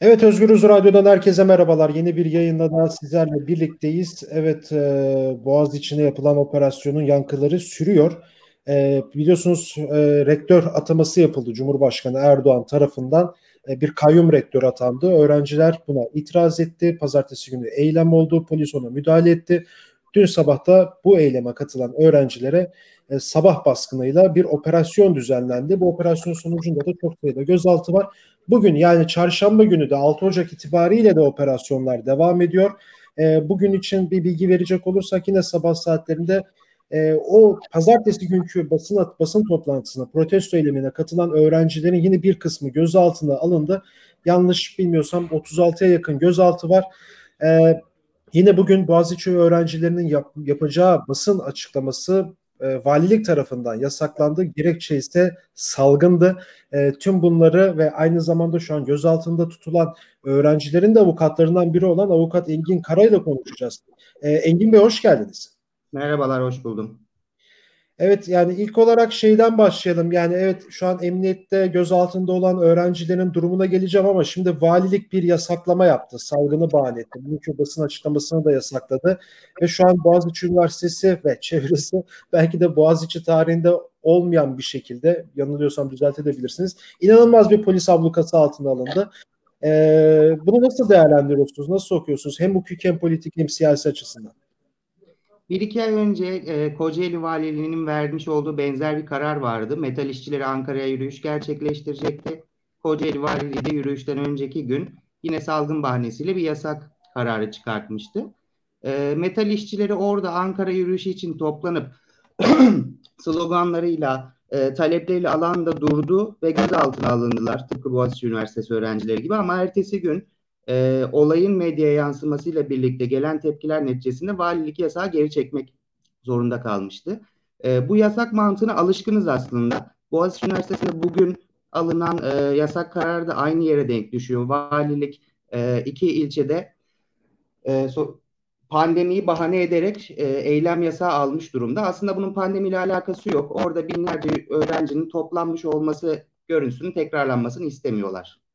Evet Özgürüz Radyo'dan herkese merhabalar. Yeni bir yayında daha sizlerle birlikteyiz. Evet e, Boğaziçi'ne yapılan operasyonun yankıları sürüyor. E, biliyorsunuz e, rektör ataması yapıldı Cumhurbaşkanı Erdoğan tarafından. E, bir kayyum rektör atandı. Öğrenciler buna itiraz etti. Pazartesi günü eylem oldu. Polis ona müdahale etti. Dün sabah da bu eyleme katılan öğrencilere e, sabah baskınıyla bir operasyon düzenlendi. Bu operasyon sonucunda da çok sayıda gözaltı var. Bugün yani çarşamba günü de 6 Ocak itibariyle de operasyonlar devam ediyor. E, bugün için bir bilgi verecek olursak yine sabah saatlerinde e, o pazartesi günkü basın basın toplantısına, protesto eylemine katılan öğrencilerin yine bir kısmı gözaltına alındı. Yanlış bilmiyorsam 36'ya yakın gözaltı var. E, yine bugün Boğaziçi öğrencilerinin yap, yapacağı basın açıklaması e, valilik tarafından yasaklandı. Gerekçe ise salgındı. E, tüm bunları ve aynı zamanda şu an gözaltında tutulan öğrencilerin de avukatlarından biri olan avukat Engin Kara ile konuşacağız. E, Engin Bey hoş geldiniz. Merhabalar, hoş buldum. Evet yani ilk olarak şeyden başlayalım. Yani evet şu an emniyette gözaltında olan öğrencilerin durumuna geleceğim ama şimdi valilik bir yasaklama yaptı. Salgını bahane etti. Bugünkü basın açıklamasını da yasakladı. Ve şu an Boğaziçi Üniversitesi ve çevresi belki de Boğaziçi tarihinde olmayan bir şekilde yanılıyorsam düzeltebilirsiniz. İnanılmaz bir polis ablukası altına alındı. Ee, bunu nasıl değerlendiriyorsunuz? Nasıl okuyorsunuz? Hem hukuk hem politik hem siyasi açısından. Bir iki ay önce e, Kocaeli Valiliği'nin vermiş olduğu benzer bir karar vardı. Metal işçileri Ankara'ya yürüyüş gerçekleştirecekti. Kocaeli Valiliği de yürüyüşten önceki gün yine salgın bahanesiyle bir yasak kararı çıkartmıştı. E, metal işçileri orada Ankara yürüyüşü için toplanıp sloganlarıyla, e, talepleriyle alanda durdu ve gözaltına alındılar. Tıpkı Boğaziçi Üniversitesi öğrencileri gibi ama ertesi gün e, olayın medyaya yansımasıyla birlikte gelen tepkiler neticesinde valilik yasağı geri çekmek zorunda kalmıştı. E, bu yasak mantığına alışkınız aslında. Boğaziçi Üniversitesi'nde bugün alınan e, yasak kararı da aynı yere denk düşüyor. Valilik e, iki ilçede e, so, pandemiyi bahane ederek e, eylem yasağı almış durumda. Aslında bunun pandemiyle alakası yok. Orada binlerce öğrencinin toplanmış olması görüntüsünün tekrarlanmasını istemiyorlar.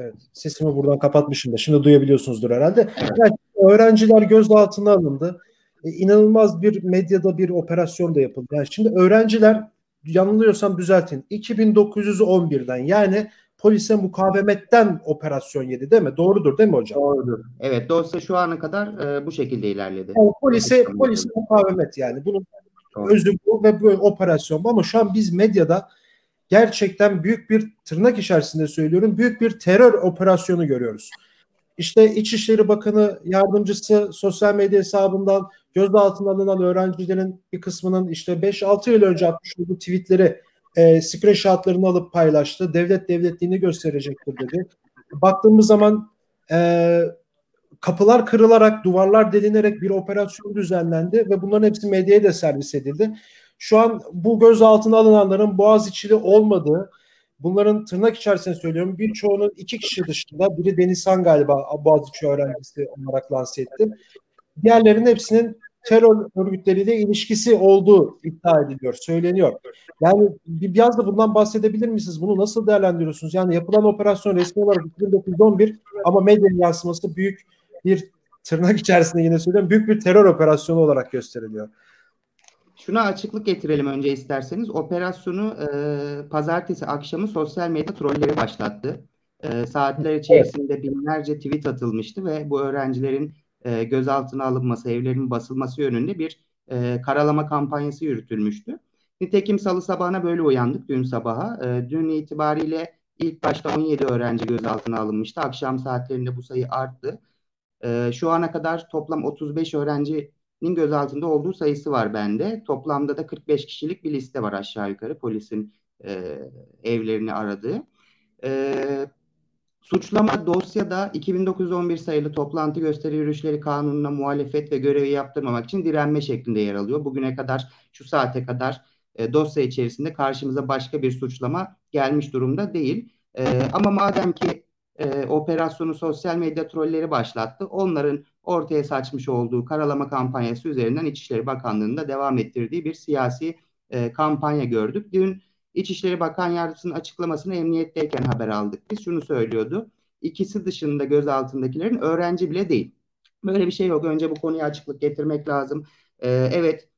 Evet, sesimi buradan kapatmışım da şimdi duyabiliyorsunuzdur herhalde. Yani öğrenciler gözaltına alındı. E, inanılmaz bir medyada bir operasyon da yapıldı. Yani şimdi öğrenciler yanılıyorsam düzeltin. 2911'den yani polise mukavemetten operasyon yedi değil mi? Doğrudur değil mi hocam? Doğrudur. Evet dosya şu ana kadar e, bu şekilde ilerledi. Yani polise, polise mukavemet yani. Bunun Doğru. özü bu ve bu operasyon ama şu an biz medyada gerçekten büyük bir tırnak içerisinde söylüyorum büyük bir terör operasyonu görüyoruz. İşte İçişleri Bakanı yardımcısı sosyal medya hesabından gözaltına alınan öğrencilerin bir kısmının işte 5-6 yıl önce atmış olduğu tweetleri e, screenshotlarını alıp paylaştı. Devlet devletliğini gösterecektir dedi. Baktığımız zaman e, kapılar kırılarak, duvarlar delinerek bir operasyon düzenlendi ve bunların hepsi medyaya da servis edildi. Şu an bu gözaltına alınanların Boğaziçi'li olmadığı, bunların tırnak içerisinde söylüyorum birçoğunun iki kişi dışında biri Denizhan galiba Boğaziçi öğrencisi olarak lanse etti. Diğerlerinin hepsinin terör örgütleriyle ilişkisi olduğu iddia ediliyor, söyleniyor. Yani bir biraz da bundan bahsedebilir misiniz? Bunu nasıl değerlendiriyorsunuz? Yani yapılan operasyon resmi olarak 1911 ama medya yansıması büyük bir tırnak içerisinde yine söylüyorum büyük bir terör operasyonu olarak gösteriliyor. Şuna açıklık getirelim önce isterseniz. Operasyonu e, pazartesi akşamı sosyal medya trolleri başlattı. E, saatler içerisinde binlerce tweet atılmıştı ve bu öğrencilerin e, gözaltına alınması, evlerinin basılması yönünde bir e, karalama kampanyası yürütülmüştü. Nitekim salı sabahına böyle uyandık dün sabaha. E, dün itibariyle ilk başta 17 öğrenci gözaltına alınmıştı. Akşam saatlerinde bu sayı arttı. E, şu ana kadar toplam 35 öğrenci gözaltında olduğu sayısı var bende. Toplamda da 45 kişilik bir liste var aşağı yukarı polisin e, evlerini aradığı. E, suçlama dosyada 2911 sayılı toplantı gösteri yürüyüşleri kanununa muhalefet ve görevi yaptırmamak için direnme şeklinde yer alıyor. Bugüne kadar şu saate kadar e, dosya içerisinde karşımıza başka bir suçlama gelmiş durumda değil. E, ama madem ki e, operasyonu sosyal medya trolleri başlattı. Onların ortaya saçmış olduğu karalama kampanyası üzerinden İçişleri Bakanlığı'nda devam ettirdiği bir siyasi e, kampanya gördük. Dün İçişleri Bakan Yardımcısının açıklamasını emniyetteyken haber aldık. Biz şunu söylüyordu. İkisi dışında gözaltındakilerin öğrenci bile değil. Böyle bir şey yok. Önce bu konuya açıklık getirmek lazım. Ee, evet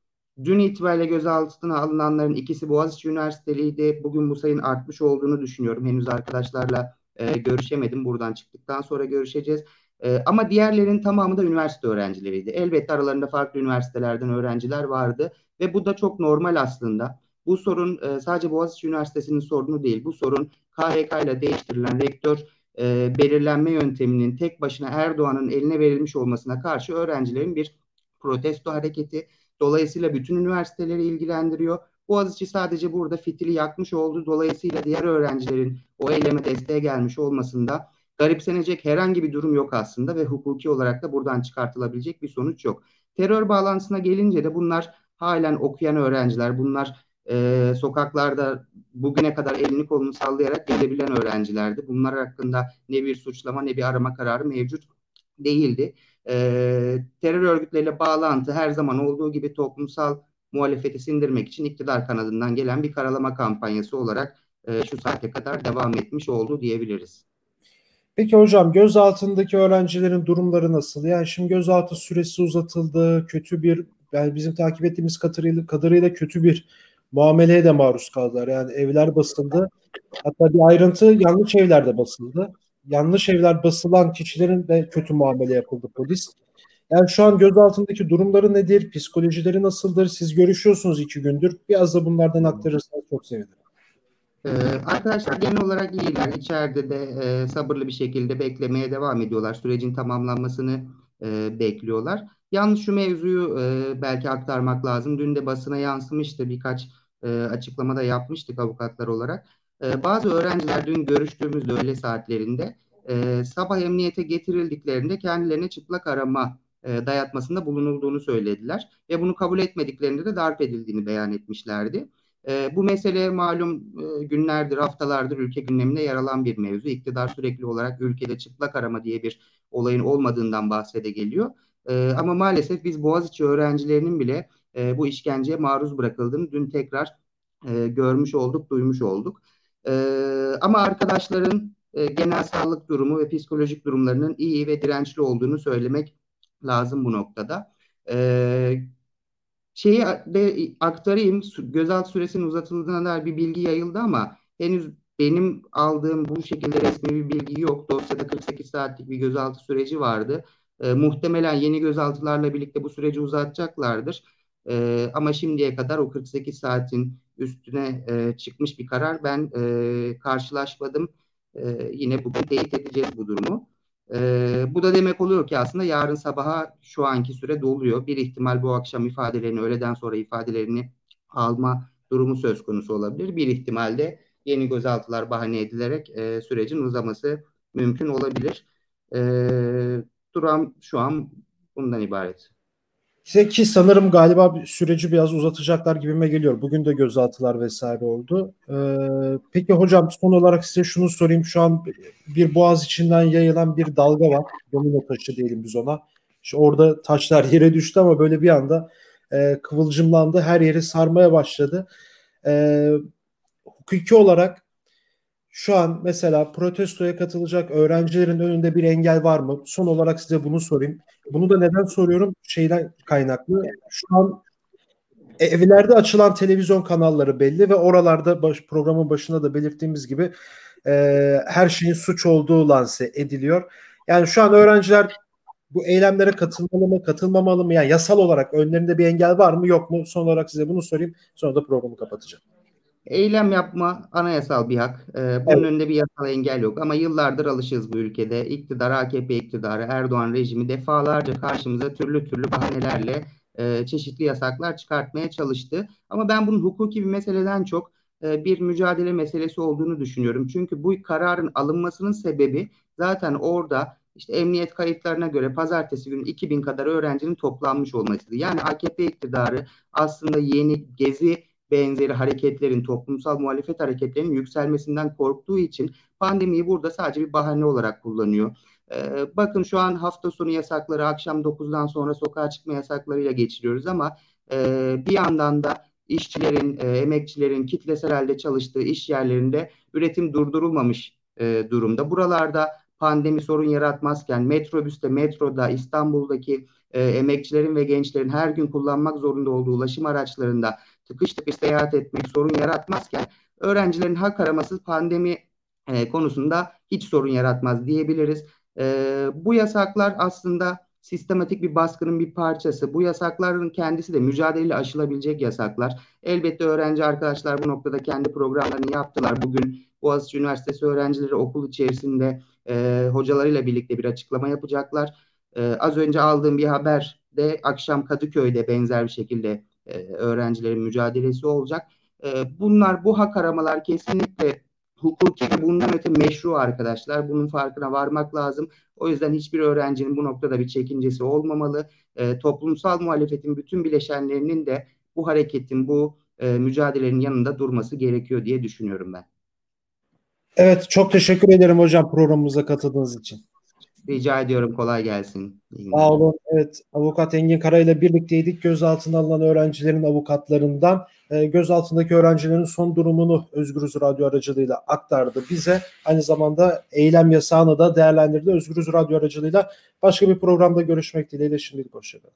Dün itibariyle gözaltına alınanların ikisi Boğaziçi Üniversiteliydi. Bugün bu sayın artmış olduğunu düşünüyorum. Henüz arkadaşlarla e, görüşemedim. Buradan çıktıktan sonra görüşeceğiz. E, ama diğerlerinin tamamı da üniversite öğrencileriydi. Elbette aralarında farklı üniversitelerden öğrenciler vardı ve bu da çok normal aslında. Bu sorun e, sadece Boğaziçi Üniversitesi'nin sorunu değil. Bu sorun KHK ile değiştirilen rektör e, belirlenme yönteminin tek başına Erdoğan'ın eline verilmiş olmasına karşı öğrencilerin bir protesto hareketi. Dolayısıyla bütün üniversiteleri ilgilendiriyor. Boğaziçi sadece burada fitili yakmış oldu. Dolayısıyla diğer öğrencilerin o eyleme desteğe gelmiş olmasında garipsenecek herhangi bir durum yok aslında ve hukuki olarak da buradan çıkartılabilecek bir sonuç yok. Terör bağlantısına gelince de bunlar halen okuyan öğrenciler, bunlar e, sokaklarda bugüne kadar elini kolunu sallayarak gelebilen öğrencilerdi. Bunlar hakkında ne bir suçlama ne bir arama kararı mevcut değildi. E, terör örgütleriyle bağlantı her zaman olduğu gibi toplumsal muhalefeti sindirmek için iktidar kanadından gelen bir karalama kampanyası olarak e, şu saate kadar devam etmiş oldu diyebiliriz. Peki hocam gözaltındaki öğrencilerin durumları nasıl? Yani şimdi gözaltı süresi uzatıldı. Kötü bir yani bizim takip ettiğimiz kadarıyla, kadarıyla kötü bir muameleye de maruz kaldılar. Yani evler basıldı. Hatta bir ayrıntı yanlış evlerde basıldı. Yanlış evler basılan kişilerin de kötü muamele yapıldı polis. Yani şu an gözaltındaki durumları nedir? Psikolojileri nasıldır? Siz görüşüyorsunuz iki gündür. Biraz da bunlardan aktarırsanız çok sevinirim. Ee, arkadaşlar genel olarak iyiler. İçeride de e, sabırlı bir şekilde beklemeye devam ediyorlar. Sürecin tamamlanmasını e, bekliyorlar. Yalnız şu mevzuyu e, belki aktarmak lazım. Dün de basına yansımıştı. Birkaç e, açıklamada yapmıştık avukatlar olarak. E, bazı öğrenciler dün görüştüğümüzde öğle saatlerinde e, sabah emniyete getirildiklerinde kendilerine çıplak arama e, dayatmasında bulunulduğunu söylediler. Ve bunu kabul etmediklerinde de darp edildiğini beyan etmişlerdi. E, bu mesele malum e, günlerdir, haftalardır ülke gündeminde yer alan bir mevzu. İktidar sürekli olarak ülkede çıplak arama diye bir olayın olmadığından bahsede geliyor. Ama maalesef biz Boğaziçi öğrencilerinin bile bu işkenceye maruz bırakıldığını dün tekrar görmüş olduk, duymuş olduk. Ama arkadaşların genel sağlık durumu ve psikolojik durumlarının iyi ve dirençli olduğunu söylemek lazım bu noktada. E, şeyi de aktarayım. Gözaltı süresinin uzatıldığına dair bir bilgi yayıldı ama henüz benim aldığım bu şekilde resmi bir bilgi yok. Dosyada 48 saatlik bir gözaltı süreci vardı. E, muhtemelen yeni gözaltılarla birlikte bu süreci uzatacaklardır. E, ama şimdiye kadar o 48 saatin üstüne e, çıkmış bir karar ben e, karşılaşmadım. E, yine bugün teyit edeceğiz bu durumu. E, bu da demek oluyor ki aslında yarın sabaha şu anki süre doluyor. Bir ihtimal bu akşam ifadelerini, öğleden sonra ifadelerini alma durumu söz konusu olabilir. Bir ihtimalde yeni gözaltılar bahane edilerek e, sürecin uzaması mümkün olabilir. E, durum şu an bundan ibaret. İşte ki sanırım galiba süreci biraz uzatacaklar gibime geliyor. Bugün de gözaltılar vesaire oldu. Ee, peki hocam son olarak size şunu sorayım. Şu an bir boğaz içinden yayılan bir dalga var. Domino taşı diyelim biz ona. İşte orada taşlar yere düştü ama böyle bir anda e, kıvılcımlandı. Her yeri sarmaya başladı. E, hukuki olarak şu an mesela protestoya katılacak öğrencilerin önünde bir engel var mı? Son olarak size bunu sorayım. Bunu da neden soruyorum? Şeyden kaynaklı. Şu an evlerde açılan televizyon kanalları belli ve oralarda baş, programın başında da belirttiğimiz gibi e, her şeyin suç olduğu lanse ediliyor. Yani şu an öğrenciler bu eylemlere katılmalı mı, katılmamalı mı? Yani yasal olarak önlerinde bir engel var mı, yok mu? Son olarak size bunu sorayım. Sonra da programı kapatacağım. Eylem yapma anayasal bir hak. Ee, bunun evet. önünde bir yasal engel yok. Ama yıllardır alışığız bu ülkede. İktidar, AKP iktidarı, Erdoğan rejimi defalarca karşımıza türlü türlü bahanelerle e, çeşitli yasaklar çıkartmaya çalıştı. Ama ben bunun hukuki bir meseleden çok e, bir mücadele meselesi olduğunu düşünüyorum. Çünkü bu kararın alınmasının sebebi zaten orada işte emniyet kayıtlarına göre pazartesi günü 2000 kadar öğrencinin toplanmış olmasıydı. Yani AKP iktidarı aslında yeni gezi benzeri hareketlerin, toplumsal muhalefet hareketlerinin yükselmesinden korktuğu için pandemiyi burada sadece bir bahane olarak kullanıyor. Ee, bakın şu an hafta sonu yasakları, akşam 9'dan sonra sokağa çıkma yasaklarıyla geçiriyoruz ama e, bir yandan da işçilerin, e, emekçilerin kitlesel halde çalıştığı iş yerlerinde üretim durdurulmamış e, durumda. Buralarda pandemi sorun yaratmazken metrobüste, metroda, İstanbul'daki e, emekçilerin ve gençlerin her gün kullanmak zorunda olduğu ulaşım araçlarında tıkış tıkış seyahat etmek sorun yaratmazken öğrencilerin hak araması pandemi e, konusunda hiç sorun yaratmaz diyebiliriz. E, bu yasaklar aslında sistematik bir baskının bir parçası. Bu yasakların kendisi de mücadeleyle aşılabilecek yasaklar. Elbette öğrenci arkadaşlar bu noktada kendi programlarını yaptılar. Bugün Boğaziçi Üniversitesi öğrencileri okul içerisinde e, hocalarıyla birlikte bir açıklama yapacaklar. E, az önce aldığım bir haber de akşam Kadıköy'de benzer bir şekilde e, öğrencilerin mücadelesi olacak. E, bunlar bu hak aramalar kesinlikle hukuki bundan öte meşru arkadaşlar. Bunun farkına varmak lazım. O yüzden hiçbir öğrencinin bu noktada bir çekincesi olmamalı. E, toplumsal muhalefetin bütün bileşenlerinin de bu hareketin, bu e, mücadelenin yanında durması gerekiyor diye düşünüyorum ben. Evet, çok teşekkür ederim hocam programımıza katıldığınız için. Rica ediyorum. Kolay gelsin. Sağ olun. Evet, avukat Engin Kara ile birlikteydik. Gözaltına alınan öğrencilerin avukatlarından e, gözaltındaki öğrencilerin son durumunu Özgürüz Radyo aracılığıyla aktardı bize. Aynı zamanda eylem yasağını da değerlendirdi Özgürüz Radyo aracılığıyla. Başka bir programda görüşmek dileğiyle şimdilik hoşçakalın.